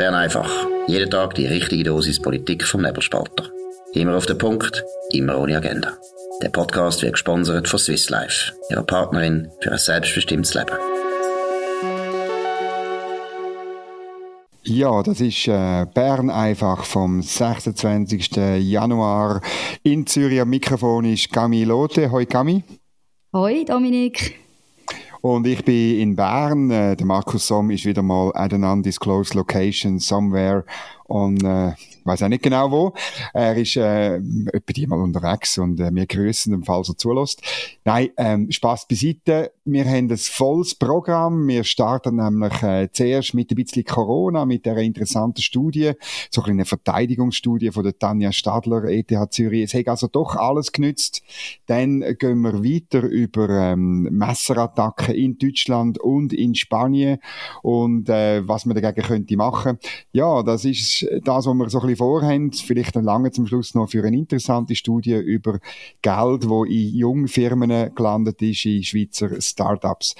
Bern einfach. Jeden Tag die richtige Dosis Politik vom Nebelspalter. Immer auf den Punkt, immer ohne Agenda. Der Podcast wird gesponsert von Swiss Life, ihrer Partnerin für ein selbstbestimmtes Leben. Ja, das ist äh, Bern einfach vom 26. Januar. In Zürich am Mikrofon ist Gami Lotte. Hoi Gami. Hoi Dominik. Und ich bin in Bern. Äh, der Markus Somm ist wieder mal at an undisclosed location somewhere on äh, weiß auch nicht genau wo. Er ist äh, etwa die mal unterwegs und äh, wir grüßen ihn, falls er zulässt. Nein, ähm, Spaß beiseite. Wir haben ein volles Programm. Wir starten nämlich äh, zuerst mit ein bisschen Corona, mit einer interessanten Studie, so eine Verteidigungsstudie von der Tanja Stadler, ETH Zürich. Es hat also doch alles genützt. Dann gehen wir weiter über ähm, Messerattacken in Deutschland und in Spanien und äh, was man dagegen könnte machen. Ja, das ist das, was wir so ein bisschen vorhaben, vielleicht dann lange zum Schluss noch für eine interessante Studie über Geld, wo in jungen Firmen gelandet ist, in Schweizer Startups.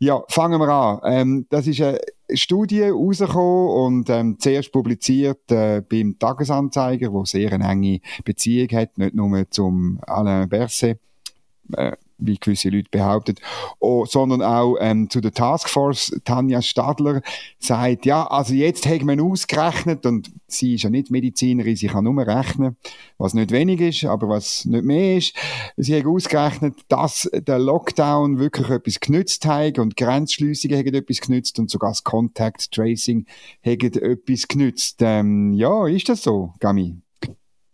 Ja, fangen wir an. Ähm, das ist eine Studie rausgekommen und ähm, zuerst publiziert äh, beim Tagesanzeiger, wo sehr eine enge Beziehung hat, nicht nur zum Alain Berset, äh, wie gewisse Leute behaupten, oh, sondern auch ähm, zu der Taskforce. Tanja Stadler sagt, ja, also jetzt haben wir ausgerechnet und sie ist ja nicht Medizinerin, sie kann nur rechnen, was nicht wenig ist, aber was nicht mehr ist. Sie hat ausgerechnet, dass der Lockdown wirklich etwas genützt hat und Grenzschliessungen haben etwas genützt und sogar das Contact Tracing hat etwas genützt. Ähm, ja, ist das so, Gami?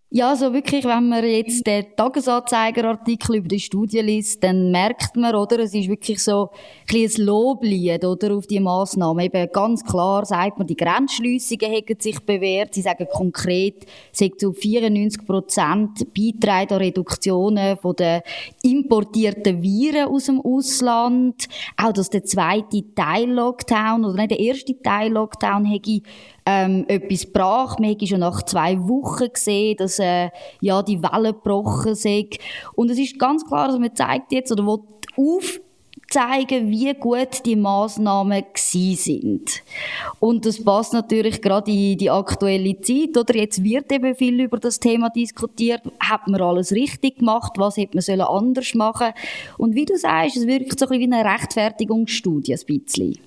Ja, so wirklich, wenn man jetzt den Tagesanzeiger-Artikel über die Studie liest, dann merkt man, oder, es ist wirklich so ein, ein Loblied, oder, auf die Massnahmen. Eben ganz klar sagt man, die Grenzschliessungen haben sich bewährt. Sie sagen konkret, es hat zu 94 Prozent beitragen an Reduktionen von den importierten Viren aus dem Ausland. Auch, dass der zweite Teil-Lockdown, oder nicht der erste Teil-Lockdown, hätte ähm, etwas brach. Wir haben schon nach zwei Wochen gesehen, dass äh, ja, die Wellen gebrochen sind. Und es ist ganz klar, dass man zeigt jetzt oder will aufzeigen, wie gut die Massnahmen gewesen sind. Und das passt natürlich gerade in die aktuelle Zeit, oder? Jetzt wird eben viel über das Thema diskutiert. Hat man alles richtig gemacht? Was hätte man anders machen Und wie du sagst, es wirkt so ein bisschen wie eine Rechtfertigungsstudie, ein bisschen.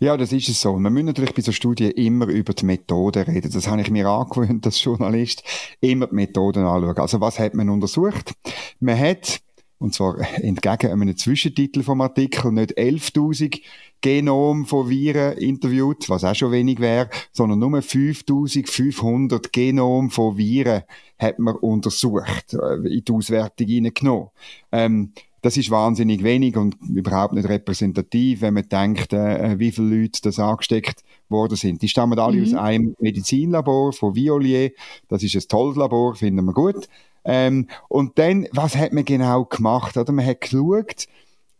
Ja, das ist es so. Man muss natürlich bei so Studien immer über die Methoden reden. Das habe ich mir angewöhnt als Journalist, immer die Methoden anschauen. Also was hat man untersucht? Man hat, und zwar entgegen einem Zwischentitel vom Artikel, nicht 11.000 Genom von Viren interviewt, was auch schon wenig wäre, sondern nur 5500 Genom von Viren hat man untersucht, äh, in die Auswertung hineingenommen. Ähm, das ist wahnsinnig wenig und überhaupt nicht repräsentativ, wenn man denkt, äh, wie viele Leute das angesteckt worden sind. Die stammen alle mhm. aus einem Medizinlabor von Violier. Das ist ein tolles Labor, finden wir gut. Ähm, und dann, was hat man genau gemacht? Oder? Man hat geschaut,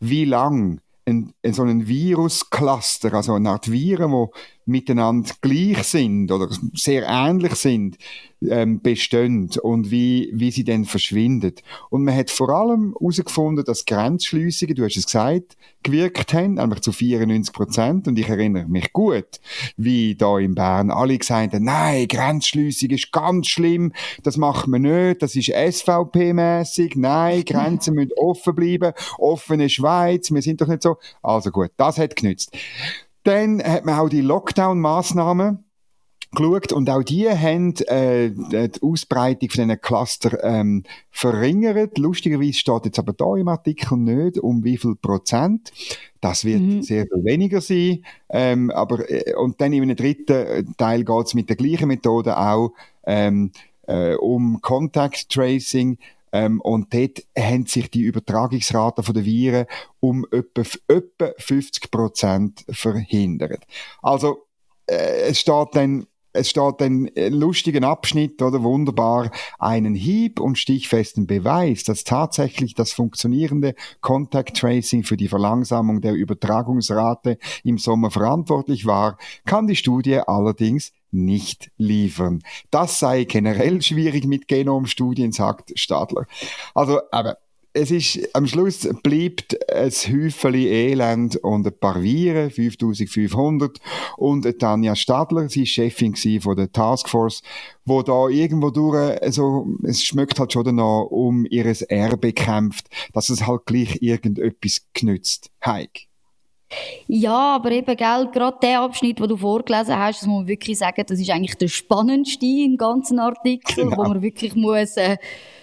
wie lang ein, ein, so ein Viruscluster, also eine Art Viren, die miteinander gleich sind oder sehr ähnlich sind, ähm, bestehen und wie, wie sie dann verschwinden. Und man hat vor allem herausgefunden, dass Grenzschliessungen, du hast es gesagt, gewirkt haben, nämlich zu 94 Prozent. Und ich erinnere mich gut, wie da in Bern alle gesagt haben, nein, Grenzschliessung ist ganz schlimm, das macht man nicht, das ist SVP-mäßig, nein, Grenzen müssen offen bleiben, offene Schweiz, wir sind doch nicht so. Also gut, das hat genützt. Dann hat man auch die Lockdown-Massnahmen geschaut und auch die haben äh, die Ausbreitung von diesen Cluster ähm, verringert. Lustigerweise steht jetzt aber da im Artikel nicht, um wie viel Prozent. Das wird mhm. sehr viel weniger sein. Ähm, aber, äh, und dann in einem dritten Teil geht es mit der gleichen Methode auch ähm, äh, um Contact Tracing. Ähm, und dort haben sich die Übertragungsraten der Viren um etwa, etwa 50 Prozent verhindert. Also, äh, es steht dann es steht ein lustiger Abschnitt oder wunderbar einen Hieb und stichfesten Beweis, dass tatsächlich das funktionierende Contact Tracing für die Verlangsamung der Übertragungsrate im Sommer verantwortlich war, kann die Studie allerdings nicht liefern. Das sei generell schwierig mit Genomstudien, sagt Stadler. Also, aber es ist, am Schluss bleibt ein Häufchen Elend und ein paar Viren, 5500, und Tanja Stadler, sie ist Chefin von der Taskforce, wo da irgendwo durch, also, es schmeckt halt schon noch um ihres Erbe kämpft, dass es halt gleich irgendetwas genützt. Heik. Ja, aber eben, gell, gerade der Abschnitt, den du vorgelesen hast, das muss man wirklich sagen, das ist eigentlich der spannendste im ganzen Artikel, genau. wo man wirklich muss, äh,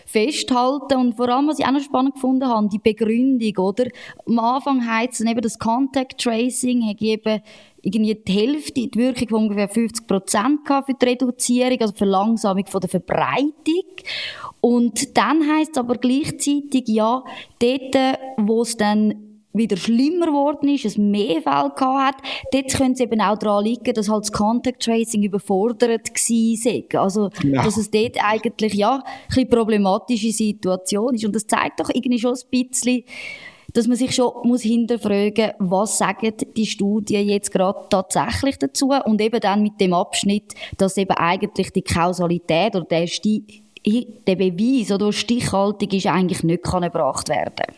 festhalten. Und vor allem, was ich auch noch spannend gefunden habe, die Begründung, oder? Am Anfang heisst es eben, das Contact Tracing hat eben irgendwie die Hälfte, die Wirkung von ungefähr 50 Prozent für die Reduzierung, also Verlangsamung von der Verbreitung. Und dann heisst es aber gleichzeitig, ja, dort, wo es dann wieder schlimmer geworden ist, es mehr Fälle gehabt hat, dort könnte es eben auch daran liegen, dass halt das Contact Tracing überfordert war. Also, ja. dass es dort eigentlich, ja, eine problematische Situation ist. Und das zeigt doch irgendwie schon ein bisschen, dass man sich schon muss hinterfragen was sagen die Studien jetzt gerade tatsächlich dazu und eben dann mit dem Abschnitt, dass eben eigentlich die Kausalität oder der, Sti der Beweis oder Stichhaltung ist eigentlich nicht kann erbracht werden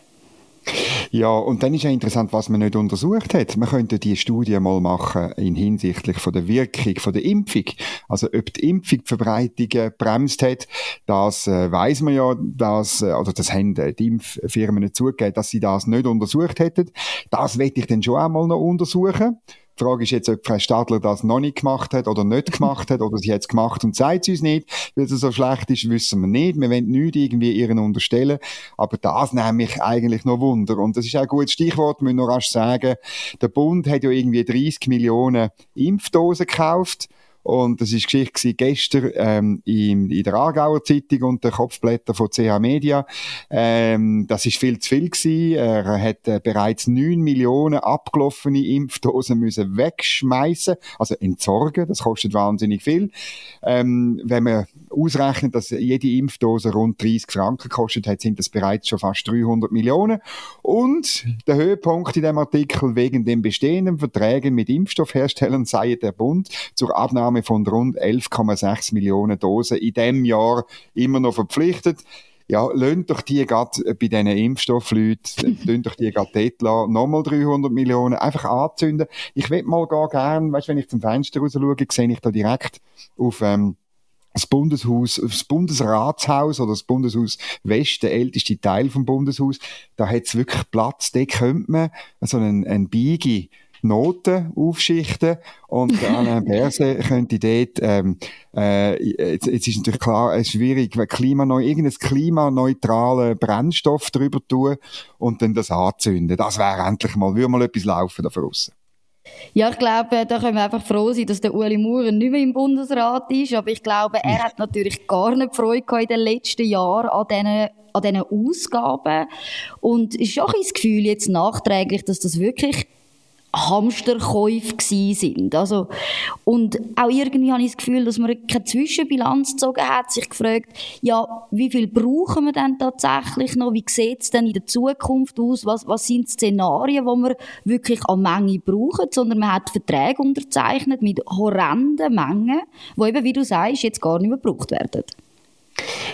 ja, und dann ist ja interessant, was man nicht untersucht hat. Man könnte die Studie mal machen in hinsichtlich von der Wirkung von der Impfung. Also ob die Impfung die Verbreitung bremst hat, das äh, weiß man ja, dass, äh, oder das haben die Impffirmen nicht zugegeben, dass sie das nicht untersucht hätten. Das werde ich dann schon einmal noch untersuchen. Die Frage ist jetzt, ob Frau Stadler das noch nicht gemacht hat oder nicht gemacht hat oder sie hat es gemacht und sagt es uns nicht. Weil es so schlecht ist, wissen wir nicht. Wir wollen nichts irgendwie ihren unterstellen. Aber das nehme ich eigentlich noch Wunder. Und das ist auch ein gutes Stichwort, müssen wir rasch sagen. Der Bund hat ja irgendwie 30 Millionen Impfdosen gekauft. Und das ist Geschichte gestern ähm, in, in der Aargauer Zeitung und der Kopfblätter von CH Media. Ähm, das ist viel zu viel gewesen. Er hat äh, bereits 9 Millionen abgelaufene Impfdosen müssen wegschmeißen, also entsorgen. Das kostet wahnsinnig viel. Ähm, wenn man ausrechnet, dass jede Impfdose rund 30 Franken kostet hat, sind das bereits schon fast 300 Millionen. Und der Höhepunkt in dem Artikel wegen den bestehenden Verträgen mit Impfstoffherstellern sei der Bund zur Abnahme Aufnahme von rund 11,6 Millionen Dosen in diesem Jahr immer noch verpflichtet. Ja, lönt doch die gerade bei diesen Impfstoffleuten, lönt doch die gerade dort lassen, nochmal 300 Millionen, einfach anzünden. Ich will mal gar gern, weißt, wenn ich zum Fenster raus schaue, sehe ich da direkt auf, ähm, das Bundeshaus, das Bundesratshaus oder das Bundeshaus West, der älteste Teil vom Bundeshaus, da hat es wirklich Platz, da könnte man so einen, einen Biegi Noten aufschichten und Alain Berset könnte dort, ähm, äh, jetzt, jetzt ist natürlich klar, es ist schwierig, wenn klimaneu, irgendein klimaneutralen Brennstoff drüber tun und dann das anzünden. Das wäre endlich mal, würde mal etwas laufen da draussen. Ja, ich glaube, da können wir einfach froh sein, dass der Uli Maurer nicht mehr im Bundesrat ist. Aber ich glaube, er hat natürlich gar nicht Freude in den letzten Jahren an diesen an diesen Ausgaben. Und es ist auch ein Gefühl jetzt nachträglich, dass das wirklich Hamsterkäufe sind. Also, und auch irgendwie habe ich das Gefühl, dass man keine Zwischenbilanz gezogen hat, sich gefragt, ja, wie viel brauchen wir denn tatsächlich noch? Wie sieht es denn in der Zukunft aus? Was, was sind Szenarien, die wir wirklich an Menge brauchen? Sondern man hat Verträge unterzeichnet mit horrenden Mengen, die eben, wie du sagst, jetzt gar nicht mehr gebraucht werden.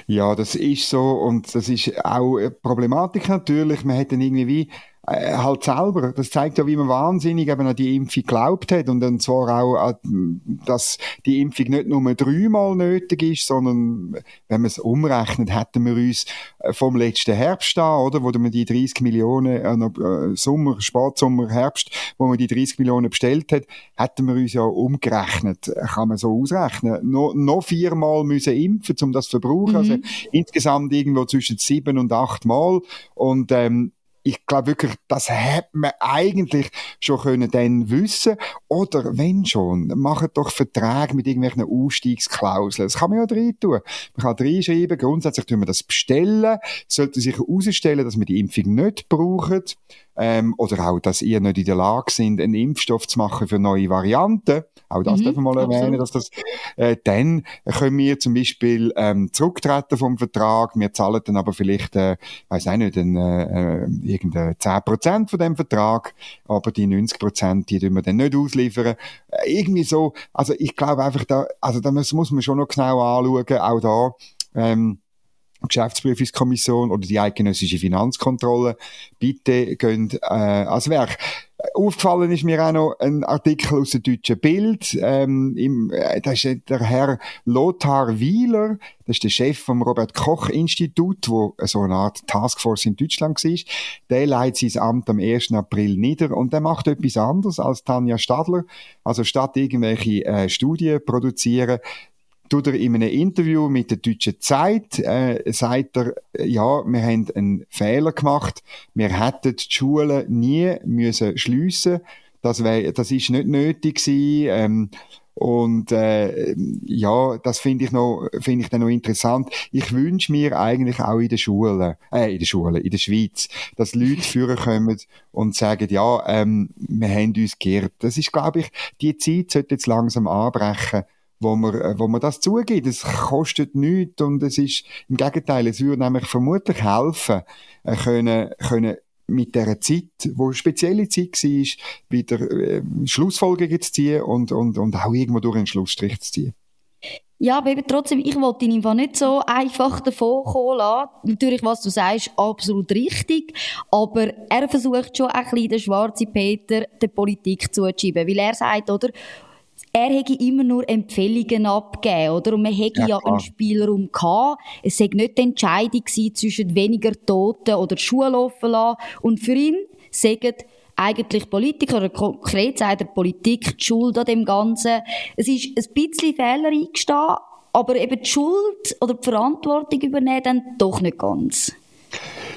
Ja, das ist so und das ist auch eine Problematik natürlich. Man hat dann irgendwie wie äh, halt selber. Das zeigt ja, wie man wahnsinnig eben an die Impfung geglaubt hat. Und dann zwar auch, dass die Impfung nicht nur dreimal nötig ist, sondern wenn man es umrechnet, hätten wir uns äh, vom letzten Herbst an, oder, wo wir die 30 Millionen, äh, Sommer, Spatsommer, Herbst, wo man die 30 Millionen bestellt hat, hätten wir uns ja umgerechnet, kann man so ausrechnen, noch, noch viermal müssen impfen, um das zu verbrauchen, also mhm. also insgesamt irgendwo zwischen sieben und acht Mal. Und ähm, ich glaube wirklich, das hätte man eigentlich schon können dann wissen Oder wenn schon, machen doch Verträge mit irgendwelchen Ausstiegsklauseln. Das kann man ja drin tun. Man kann reinschreiben, grundsätzlich tun wir das bestellen, sollte sich herausstellen, dass wir die Impfung nicht brauchen ähm, oder auch, dass ihr nicht in der Lage sind, einen Impfstoff zu machen für neue Varianten. Auch das mhm, dürfen wir mal erwähnen, dass das, äh, dann können wir zum Beispiel ähm, zurücktreten vom Vertrag. Wir zahlen dann aber vielleicht, äh, weiß auch nicht, ein, äh, irgendeine 10% von dem Vertrag, aber die 90% die tun wir dann nicht ausliefern. Äh, irgendwie so, also ich glaube einfach, da, also da muss, muss man schon noch genau anschauen, auch da, ähm, Geschäftsprüfungskommission oder die eidgenössische Finanzkontrolle, bitte gehen äh, ans Werk. Aufgefallen ist mir auch noch ein Artikel aus dem deutschen Bild. Ähm, im, äh, da ist der Herr Lothar Wieler, das ist der Chef vom Robert Koch Institut, wo so eine Art Taskforce in Deutschland war. Der leitet sein Amt am 1. April nieder und der macht etwas anderes als Tanja Stadler. Also statt irgendwelche äh, Studien produzieren, tut er in einem Interview mit der Deutschen Zeit, äh, sagt er, ja, wir haben einen Fehler gemacht, wir hätten die Schulen nie müssen schliessen. Das, wär, das ist nicht nötig gewesen. Ähm, und äh, ja, das finde ich noch, finde ich dann noch interessant. Ich wünsche mir eigentlich auch in den Schulen, äh, in den Schulen, in der Schweiz, dass Leute führen kommen und sagen, ja, ähm, wir haben uns geirrt. Das ist, glaube ich, die Zeit sollte jetzt langsam anbrechen, wo man, äh, wo man das zugeht. Es kostet nichts und es ist, im Gegenteil, es würde nämlich vermutlich helfen, äh, können, können mit dieser Zeit, wo eine spezielle Zeit war, wieder äh, Schlussfolgerungen zu ziehen und, und, und auch irgendwo durch einen Schlussstrich zu ziehen. Ja, aber eben trotzdem, ich wollte ihn einfach nicht so einfach davon kommen lassen. Natürlich, was du sagst, absolut richtig. Aber er versucht schon ein bisschen den schwarzen Peter der Politik zuzuschieben. Weil er sagt, oder, er hätte immer nur Empfehlungen abgegeben, oder? Und man hätte ja, ja einen Spielraum gehabt. Es sei nicht die Entscheidung zwischen weniger Toten oder Schule offen lassen. Und für ihn sagen eigentlich Politiker, oder konkret sagt er Politik, die Schuld an dem Ganzen. Es ist ein bisschen Fehler eingestanden, aber eben die Schuld oder die Verantwortung übernehmen dann doch nicht ganz.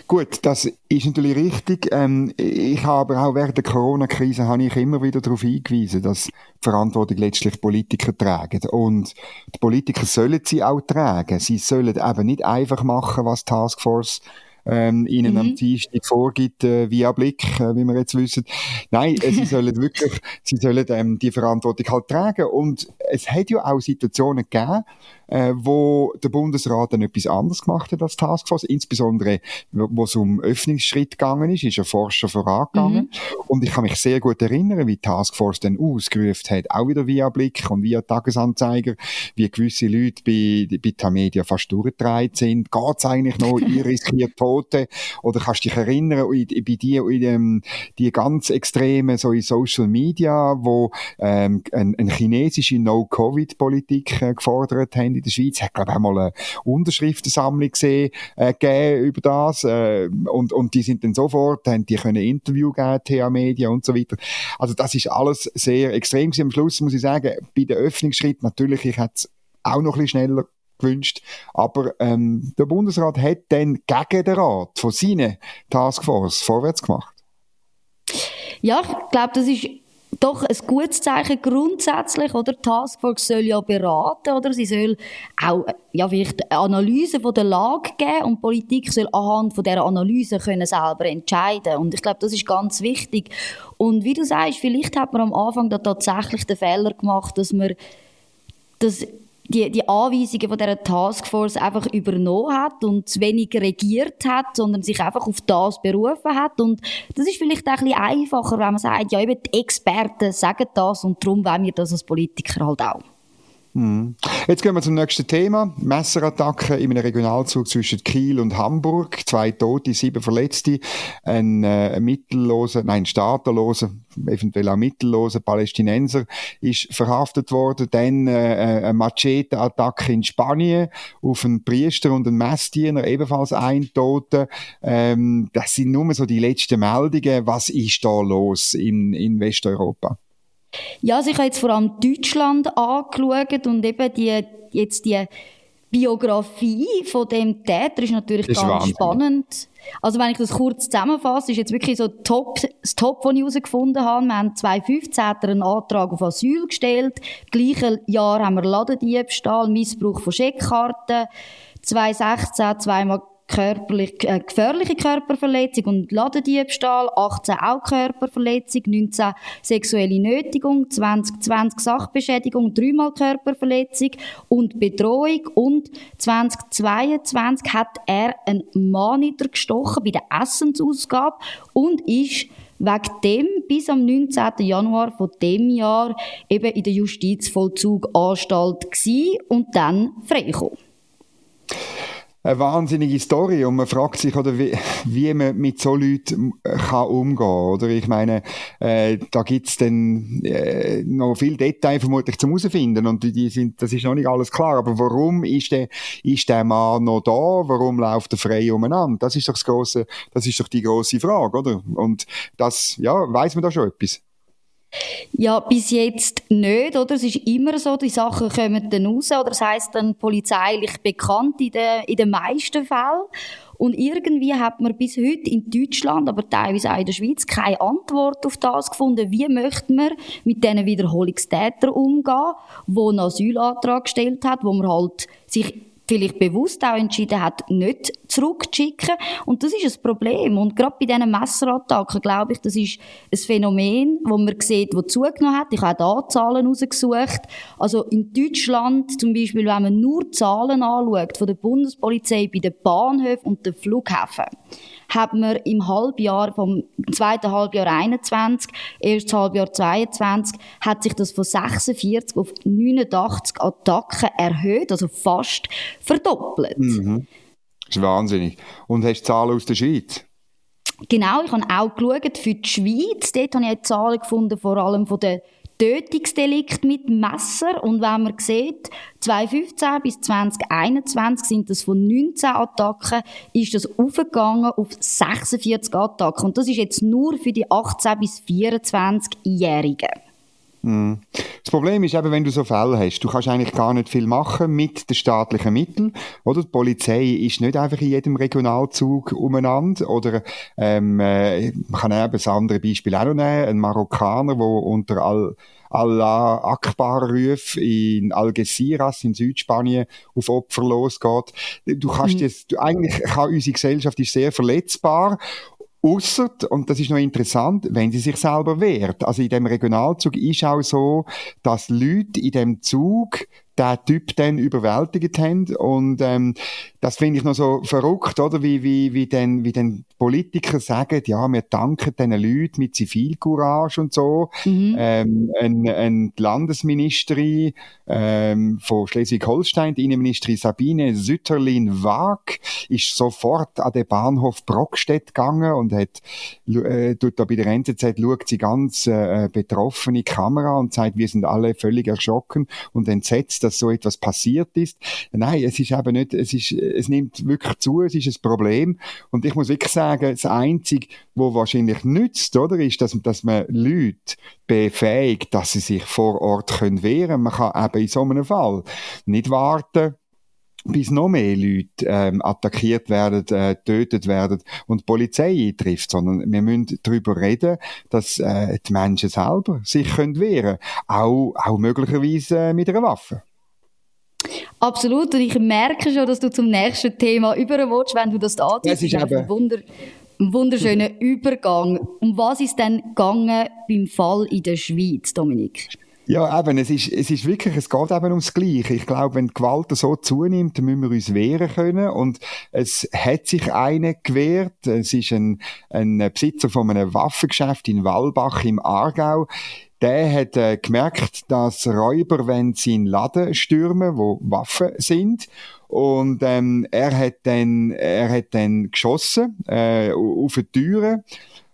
Gut, das ist natürlich richtig. Ähm, ich habe auch während der Corona-Krise habe ich immer wieder darauf hingewiesen, dass die Verantwortung letztlich Politiker tragen. Und die Politiker sollen sie auch tragen. Sie sollen eben nicht einfach machen, was Taskforce ähm, ihnen mhm. am Dienstag vorgibt, äh, via Blick, äh, wie wir jetzt wissen. Nein, äh, sie sollen wirklich, sie sollen ähm, die Verantwortung halt tragen. Und es hat ja auch Situationen gegeben, äh, wo der Bundesrat dann etwas anderes gemacht hat als Taskforce, insbesondere wo es um Öffnungsschritt gegangen ist, ist ein Forscher vorangegangen. Mhm. Und ich kann mich sehr gut erinnern, wie Taskforce dann ausgerufen hat, auch wieder via Blick und via Tagesanzeiger, wie gewisse Leute bei, bei Tamedia fast durchgedreht sind. Geht's eigentlich noch? Ihr riskiert Tote? Oder kannst du dich erinnern, bei dir, in dem, die ganz extremen, so in Social Media, wo ähm, eine, eine chinesische No-Covid-Politik äh, gefordert haben, in der Schweiz. Hat, glaube ich, auch mal eine Unterschriftensammlung gesehen, äh, gegeben über das. Äh, und, und die sind dann sofort, haben die können Interview geben, TA Media und so weiter. Also das ist alles sehr extrem gewesen. Am Schluss muss ich sagen, bei den Öffnungsschritten natürlich, ich hätte es auch noch ein bisschen schneller gewünscht. Aber ähm, der Bundesrat hat dann gegen den Rat von seinen Taskforce vorwärts gemacht. Ja, ich glaube, das ist doch ein gutes Zeichen grundsätzlich, oder? Die Taskforce soll ja beraten, oder? Sie soll auch, ja, vielleicht eine Analyse von der Lage geben und Politik soll anhand von dieser Analyse können selber entscheiden. Und ich glaube, das ist ganz wichtig. Und wie du sagst, vielleicht hat man am Anfang da tatsächlich den Fehler gemacht, dass man das die, die Anweisungen von dieser Taskforce einfach übernommen hat und zu wenig regiert hat, sondern sich einfach auf das berufen hat. Und das ist vielleicht auch ein bisschen einfacher, wenn man sagt, ja, eben die Experten sagen das und darum wollen wir das als Politiker halt auch. Mhm. Jetzt gehen wir zum nächsten Thema. Messerattacke in einem Regionalzug zwischen Kiel und Hamburg. Zwei Tote, sieben Verletzte. Ein, äh, mittelloser, nein, staaterloser, eventuell auch mittelloser Palästinenser ist verhaftet worden. Dann äh, äh, eine Machete-Attacke in Spanien auf einen Priester und einen Messdiener, ebenfalls ein Tote. Ähm, das sind nur so die letzten Meldungen. Was ist da los in, in Westeuropa? Ja, also ich habe jetzt vor allem Deutschland angeschaut und eben die, jetzt die Biografie von dem Täter ist natürlich ist ganz Wahnsinn. spannend. Also wenn ich das kurz zusammenfasse, ist jetzt wirklich so top, das Top, was ich herausgefunden habe. Wir haben 2015 einen Antrag auf Asyl gestellt. Im gleichen Jahr haben wir Ladendiebstahl, Missbrauch von Scheckkarten. 2016 zweimal körperlich, äh, gefährliche Körperverletzung und Ladendiebstahl, 18 auch Körperverletzung, 19 sexuelle Nötigung, 2020 Sachbeschädigung, dreimal Körperverletzung und Bedrohung und 2022 hat er einen Mann niedergestochen bei der Essensausgabe und ist wegen dem bis am 19. Januar von dem Jahr eben in der Justizvollzuganstalt gsi und dann freigekommen. Eine wahnsinnige Story und man fragt sich, oder wie, wie man mit so Leuten äh, kann umgehen oder? Ich meine, äh, da gibt's dann äh, noch viel Detail vermutlich zum herausfinden und die, die sind, das ist noch nicht alles klar, aber warum ist der, ist der Mann noch da? Warum läuft er frei umeinander? Das ist doch das grosse, das ist doch die große Frage, oder? Und das, ja, weiß man da schon etwas? Ja, bis jetzt nicht, oder? Es ist immer so, die Sachen kommen dann raus, oder das heisst dann polizeilich bekannt in den, in den meisten Fällen. Und irgendwie hat man bis heute in Deutschland, aber teilweise auch in der Schweiz, keine Antwort auf das gefunden. Wie möchte man mit diesen Wiederholungstätern umgehen, die einen Asylantrag gestellt hat, wo man halt sich vielleicht bewusst auch entschieden hat, nicht zurückzuschicken. Und das ist ein Problem. Und gerade bei diesen Messerattacken, glaube ich, das ist ein Phänomen, wo man sieht, wo zugenommen hat. Ich habe auch da Zahlen rausgesucht. Also in Deutschland zum Beispiel, wenn man nur Zahlen anschaut von der Bundespolizei bei den Bahnhöfen und den Flughäfen, hat man im Halbjahr, vom zweiten Halbjahr 21, erstes Halbjahr 22, hat sich das von 46 auf 89 Attacken erhöht, also fast verdoppelt. Mhm. Das ist wahnsinnig. Und hast du Zahlen aus der Schweiz? Genau, ich habe auch geschaut für die Schweiz. Dort habe ich Zahlen gefunden, vor allem von den Tötungsdelikt mit Messer. Und wenn man sieht, 2015 bis 2021 sind das von 19 Attacken, ist das aufgegangen auf 46 Attacken. Und das ist jetzt nur für die 18 bis 24-Jährigen. Mhm. Das Problem ist eben, wenn du so Fälle hast, du kannst eigentlich gar nicht viel machen mit den staatlichen Mitteln, oder? Die Polizei ist nicht einfach in jedem Regionalzug umeinander, oder, ähm, äh, man kann eben ein anderes Beispiel auch noch nehmen, ein Marokkaner, der unter all Allah Akbar Ruf in Algeciras in Südspanien auf Opfer losgeht. Du kannst mhm. das, du, eigentlich kann unsere Gesellschaft ist sehr verletzbar Ausser, und das ist noch interessant, wenn sie sich selber wehrt. Also in dem Regionalzug ist auch so, dass Leute in dem Zug der Typ dann überwältigt haben. Und ähm, das finde ich noch so verrückt, oder? Wie, wie, wie, denn, wie denn Politiker sagen, ja, wir danken diesen Leuten mit Zivilcourage und so. Mhm. Ähm, ein, ein Landesministerin ähm, von Schleswig-Holstein, die Innenministerin Sabine Sütterlin-Wag, ist sofort an den Bahnhof Brockstedt gegangen und hat, äh, tut da bei der NZZ schaut sie ganz äh, betroffene Kamera und sagt, wir sind alle völlig erschrocken und entsetzt, dass so etwas passiert ist. Nein, es ist eben nicht, es ist, es nimmt wirklich zu, es ist ein Problem. Und ich muss wirklich sagen, das Einzige, wo wahrscheinlich nützt, oder, ist, dass, dass man Leute befähigt, dass sie sich vor Ort können wehren. Man kann eben in so einem Fall nicht warten, bis noch mehr Leute ähm, attackiert werden, äh, werden und die Polizei eintrifft, sondern wir müssen darüber reden, dass äh, die Menschen selber sich können wehren auch, auch möglicherweise äh, mit einer Waffe. Absolut. Und ich merke schon, dass du zum nächsten Thema überwatch, wenn du das anziehst. Das ist ein, Wunder, ein wunderschöner Übergang. Um was ist denn gegangen beim Fall in der Schweiz, Dominik? Ja, eben, es ist, es ist wirklich, es geht eben ums Gleiche. Ich glaube, wenn die Gewalt so zunimmt, müssen wir uns wehren können. Und es hat sich eine gewehrt. Es ist ein, ein Besitzer von einem Waffengeschäft in Wallbach im Aargau der hat äh, gemerkt, dass Räuber wenn sie in Laden stürmen, wo Waffen sind. Und ähm, er hat dann, er hat dann geschossen äh, auf die Türe.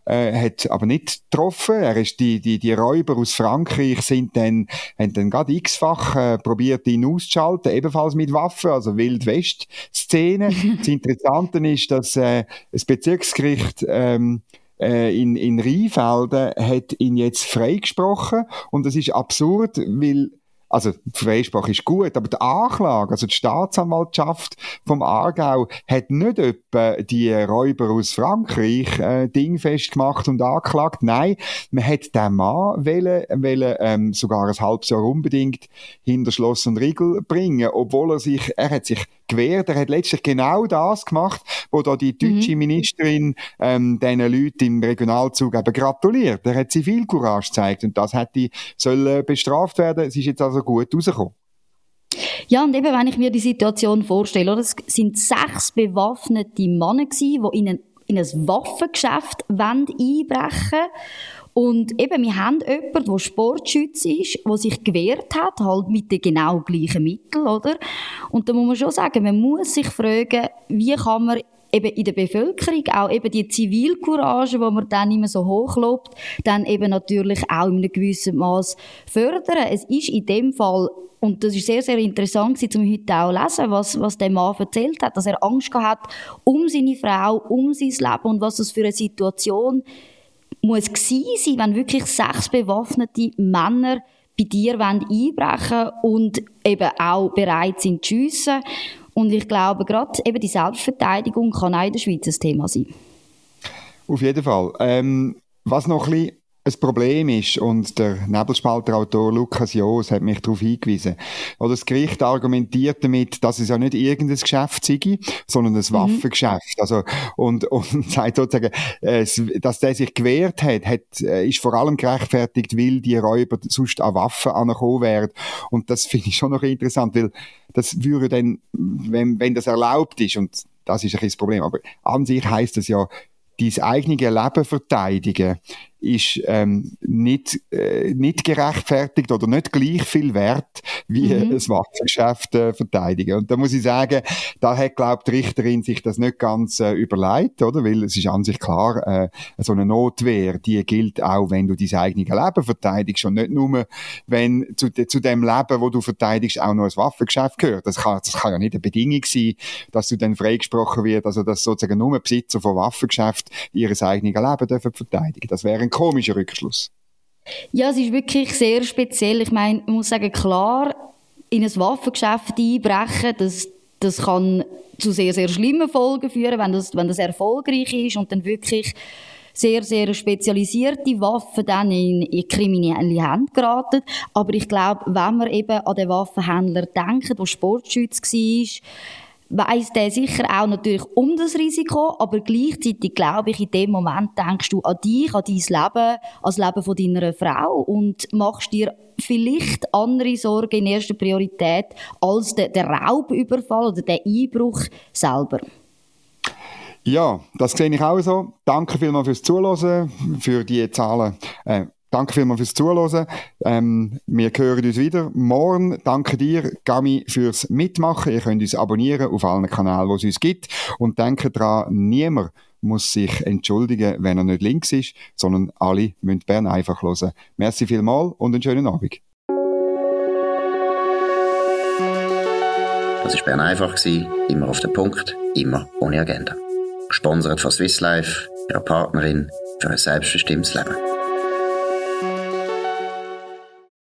Äh, hat aber nicht getroffen. Er ist die, die, die Räuber aus Frankreich sind dann, haben dann gerade x-fach äh, probiert, ihn auszuschalten, ebenfalls mit Waffen, also Wild-West-Szene. das Interessante ist, dass äh, das Bezirksgericht ähm, äh, in, in Rheinfelden hat ihn jetzt freigesprochen und das ist absurd, weil also die Freispruch ist gut, aber die Anklage, also die Staatsanwaltschaft vom Aargau, hat nicht etwa die Räuber aus Frankreich äh, dingfest gemacht und angeklagt. Nein, man hat den Mann wollen, wollen, ähm, sogar ein halbes Jahr unbedingt hinter Schloss und Riegel bringen, obwohl er sich, er hat sich gewehrt. Er hat letztlich genau das gemacht, wo da die deutsche mhm. Ministerin ähm, diesen Leuten im Regionalzug eben gratuliert. Er hat Zivilcourage gezeigt und das hätte soll bestraft werden. Es ist jetzt also gut rausgekommen. Ja, und eben, wenn ich mir die Situation vorstelle, oder, es sind sechs bewaffnete Männer gewesen, die in ein, in ein Waffengeschäft einbrechen wollen Und eben, wir haben jemanden, der Sportschütze ist, der sich gewehrt hat, halt mit den genau gleichen Mitteln, oder? Und da muss man schon sagen, man muss sich fragen, wie kann man eben in der Bevölkerung auch eben die Zivilcourage, die man dann immer so hochlobt, dann eben natürlich auch in einem gewissen Maß fördern. Es ist in dem Fall und das ist sehr, sehr interessant um heute auch zu lesen, was, was der Mann erzählt hat, dass er Angst gehabt hat um seine Frau, um sein Leben und was das für eine Situation muss sein, wenn wirklich sechs bewaffnete Männer bei dir einbrechen und eben auch bereit sind zu schiessen. Und ich glaube, gerade eben die Selbstverteidigung kann auch in der Schweiz ein Thema sein. Auf jeden Fall. Ähm, was noch ein bisschen ein Problem ist, und der Nebelspalter-Autor Lukas Joos hat mich darauf hingewiesen, oder das Gericht argumentiert damit, dass es ja nicht irgendein Geschäft sei, sondern ein mhm. Waffengeschäft. Also, und, und sagt sozusagen, dass der sich gewehrt hat, hat, äh, ist vor allem gerechtfertigt, weil die Räuber sonst an Waffen angekommen wären. Und das finde ich schon noch interessant, weil das würde dann, wenn, wenn das erlaubt ist, und das ist ein das Problem, aber an sich heißt das ja, dein eigene Leben verteidigen, ist ähm, nicht, äh, nicht gerechtfertigt oder nicht gleich viel wert, wie mhm. ein Waffengeschäft äh, verteidigen. Und da muss ich sagen, da hat, glaube die Richterin sich das nicht ganz äh, überlegt, oder? Weil es ist an sich klar, äh, so eine Notwehr, die gilt auch, wenn du dein eigenes Leben verteidigst und nicht nur, wenn zu, zu dem Leben, wo du verteidigst, auch noch ein Waffengeschäft gehört. Das kann, das kann ja nicht eine Bedingung sein, dass du dann freigesprochen wird, also dass sozusagen nur Besitzer von Waffengeschäft ihr eigenes Leben dürfen verteidigen. Das wäre ein komischer Rückschluss. Ja, es ist wirklich sehr speziell. Ich meine, ich muss sagen, klar, in ein Waffengeschäft einbrechen, das, das kann zu sehr, sehr schlimmen Folgen führen, wenn das, wenn das erfolgreich ist und dann wirklich sehr, sehr spezialisierte Waffen dann in, in kriminelle Hände geraten. Aber ich glaube, wenn man eben an den Waffenhändler denkt, der Sportschütz war, weiss der sicher auch natürlich um das Risiko, aber gleichzeitig glaube ich, in dem Moment denkst du an dich, an dein Leben, an das Leben von deiner Frau und machst dir vielleicht andere Sorgen in erster Priorität als der, der Raubüberfall oder der Einbruch selber. Ja, das sehe ich auch so. Danke vielmals fürs Zuhören, für die Zahlen. Äh, Danke vielmals fürs Zuhören. Ähm, wir hören uns wieder morgen. Danke dir, Gami, fürs Mitmachen. Ihr könnt uns abonnieren auf allen Kanälen, wo es uns gibt. Und denke dran, niemand muss sich entschuldigen, wenn er nicht links ist, sondern alle müssen Bern einfach hören. Merci vielmals und einen schönen Abend. Das war Bern einfach, immer auf den Punkt, immer ohne Agenda. Gesponsert von Swiss Life, ihrer Partnerin für ein selbstbestimmtes Leben.